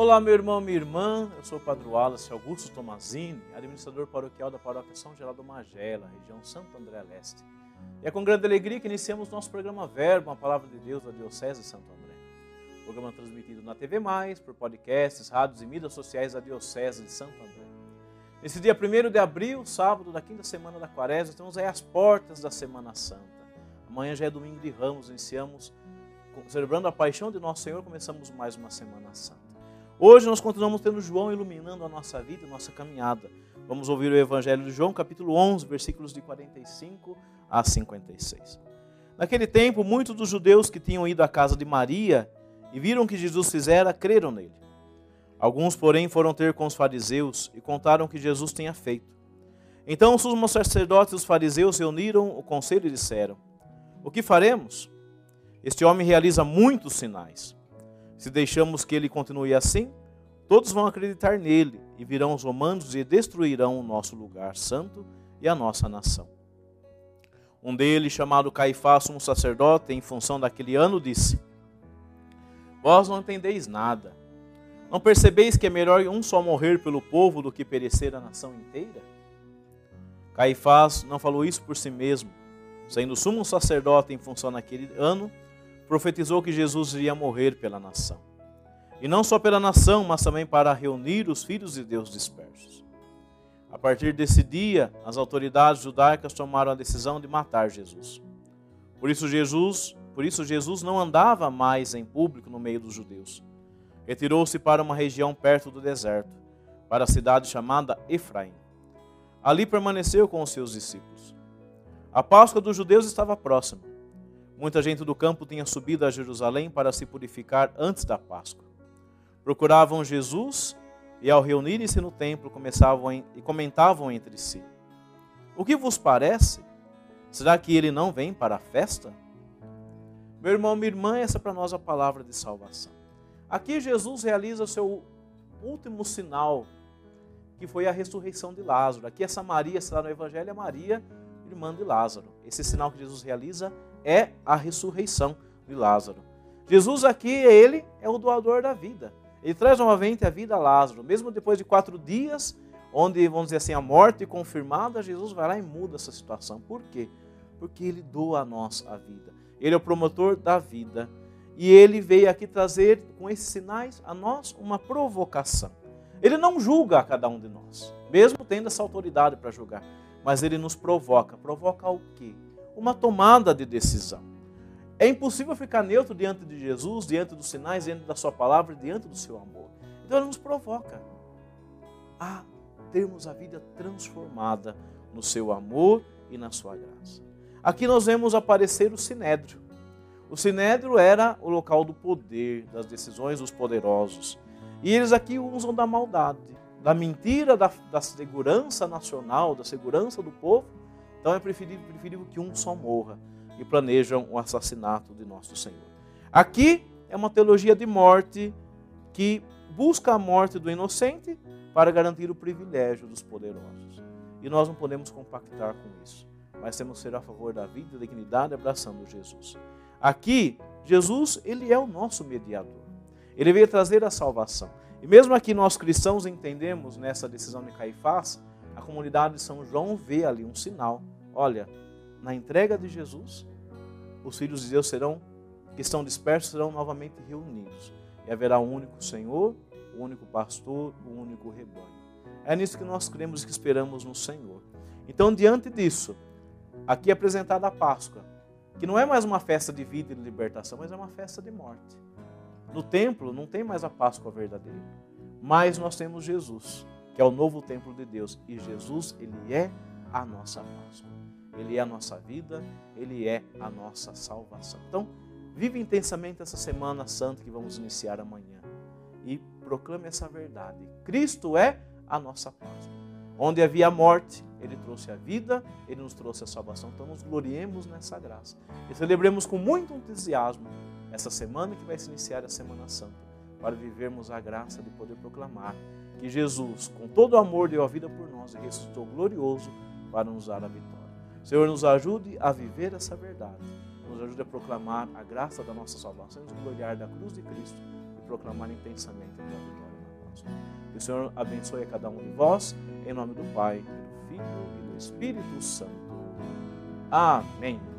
Olá, meu irmão, minha irmã. Eu sou o Padre Wallace Augusto Tomazini, administrador paroquial da Paróquia São Geraldo Magela, região Santo André Leste. E é com grande alegria que iniciamos nosso programa Verbo, a Palavra de Deus da Diocese de Santo André. Programa transmitido na TV por podcasts, rádios e mídias sociais da Diocese de Santo André. Nesse dia 1 de abril, sábado da quinta semana da quaresma, estamos aí às portas da Semana Santa. Amanhã já é domingo de ramos, iniciamos celebrando a paixão de nosso Senhor, começamos mais uma Semana Santa. Hoje nós continuamos tendo João iluminando a nossa vida, a nossa caminhada. Vamos ouvir o Evangelho de João, capítulo 11, versículos de 45 a 56. Naquele tempo, muitos dos judeus que tinham ido à casa de Maria e viram que Jesus fizera, creram nele. Alguns, porém, foram ter com os fariseus e contaram o que Jesus tinha feito. Então os sumos sacerdotes e os fariseus reuniram o conselho e disseram: O que faremos? Este homem realiza muitos sinais. Se deixamos que ele continue assim, todos vão acreditar nele e virão os romanos e destruirão o nosso lugar santo e a nossa nação. Um deles, chamado Caifás, um sacerdote, em função daquele ano, disse: Vós não entendeis nada. Não percebeis que é melhor um só morrer pelo povo do que perecer a nação inteira? Caifás não falou isso por si mesmo. Sendo sumo sacerdote em função daquele ano, profetizou que Jesus iria morrer pela nação. E não só pela nação, mas também para reunir os filhos de Deus dispersos. A partir desse dia, as autoridades judaicas tomaram a decisão de matar Jesus. Por isso Jesus, por isso Jesus não andava mais em público no meio dos judeus. Retirou-se para uma região perto do deserto, para a cidade chamada Efraim. Ali permaneceu com os seus discípulos. A Páscoa dos judeus estava próxima. Muita gente do campo tinha subido a Jerusalém para se purificar antes da Páscoa. Procuravam Jesus e, ao reunirem-se no templo, começavam e comentavam entre si: O que vos parece? Será que ele não vem para a festa? Meu irmão, minha irmã, essa é para nós a palavra de salvação. Aqui Jesus realiza o seu último sinal, que foi a ressurreição de Lázaro. Aqui essa Maria, está no Evangelho, é Maria, irmã de Lázaro. Esse sinal que Jesus realiza é a ressurreição de Lázaro. Jesus aqui, ele é o doador da vida. Ele traz novamente a vida a Lázaro. Mesmo depois de quatro dias, onde, vamos dizer assim, a morte confirmada, Jesus vai lá e muda essa situação. Por quê? Porque ele doa a nós a vida. Ele é o promotor da vida. E ele veio aqui trazer, com esses sinais, a nós uma provocação. Ele não julga a cada um de nós, mesmo tendo essa autoridade para julgar. Mas ele nos provoca. Provoca o quê? uma tomada de decisão. É impossível ficar neutro diante de Jesus, diante dos sinais, diante da Sua palavra, diante do seu amor. Então ele nos provoca a termos a vida transformada no seu amor e na sua graça. Aqui nós vemos aparecer o sinédrio. O sinédrio era o local do poder, das decisões dos poderosos. E eles aqui usam da maldade, da mentira, da, da segurança nacional, da segurança do povo, então é preferível, preferível que um só morra e planejam o assassinato de nosso Senhor. Aqui é uma teologia de morte que busca a morte do inocente para garantir o privilégio dos poderosos. E nós não podemos compactar com isso, mas temos que ser a favor da vida e da dignidade abraçando Jesus. Aqui, Jesus, ele é o nosso mediador. Ele veio trazer a salvação. E mesmo aqui nós cristãos entendemos nessa decisão de Caifás a comunidade de São João vê ali um sinal. Olha, na entrega de Jesus, os filhos de Deus serão, que estão dispersos, serão novamente reunidos. E haverá um único Senhor, um único pastor, um único rebanho. É nisso que nós cremos e que esperamos no Senhor. Então, diante disso, aqui é apresentada a Páscoa, que não é mais uma festa de vida e de libertação, mas é uma festa de morte. No templo não tem mais a Páscoa verdadeira, mas nós temos Jesus que é o novo templo de Deus. E Jesus, ele é a nossa Páscoa. Ele é a nossa vida, ele é a nossa salvação. Então, vive intensamente essa semana santa que vamos iniciar amanhã e proclame essa verdade. Cristo é a nossa Páscoa. Onde havia morte, ele trouxe a vida, ele nos trouxe a salvação. Então, nos gloriemos nessa graça e celebremos com muito entusiasmo essa semana que vai se iniciar a Semana Santa, para vivermos a graça de poder proclamar que Jesus, com todo o amor, deu a vida por nós e ressuscitou glorioso para nos dar a vitória. Senhor, nos ajude a viver essa verdade. Nos ajude a proclamar a graça da nossa salvação, nos gloriar da cruz de Cristo e proclamar intensamente a tua vitória. conosco. Que o Senhor abençoe a cada um de vós, em nome do Pai, do Filho e do Espírito Santo. Amém.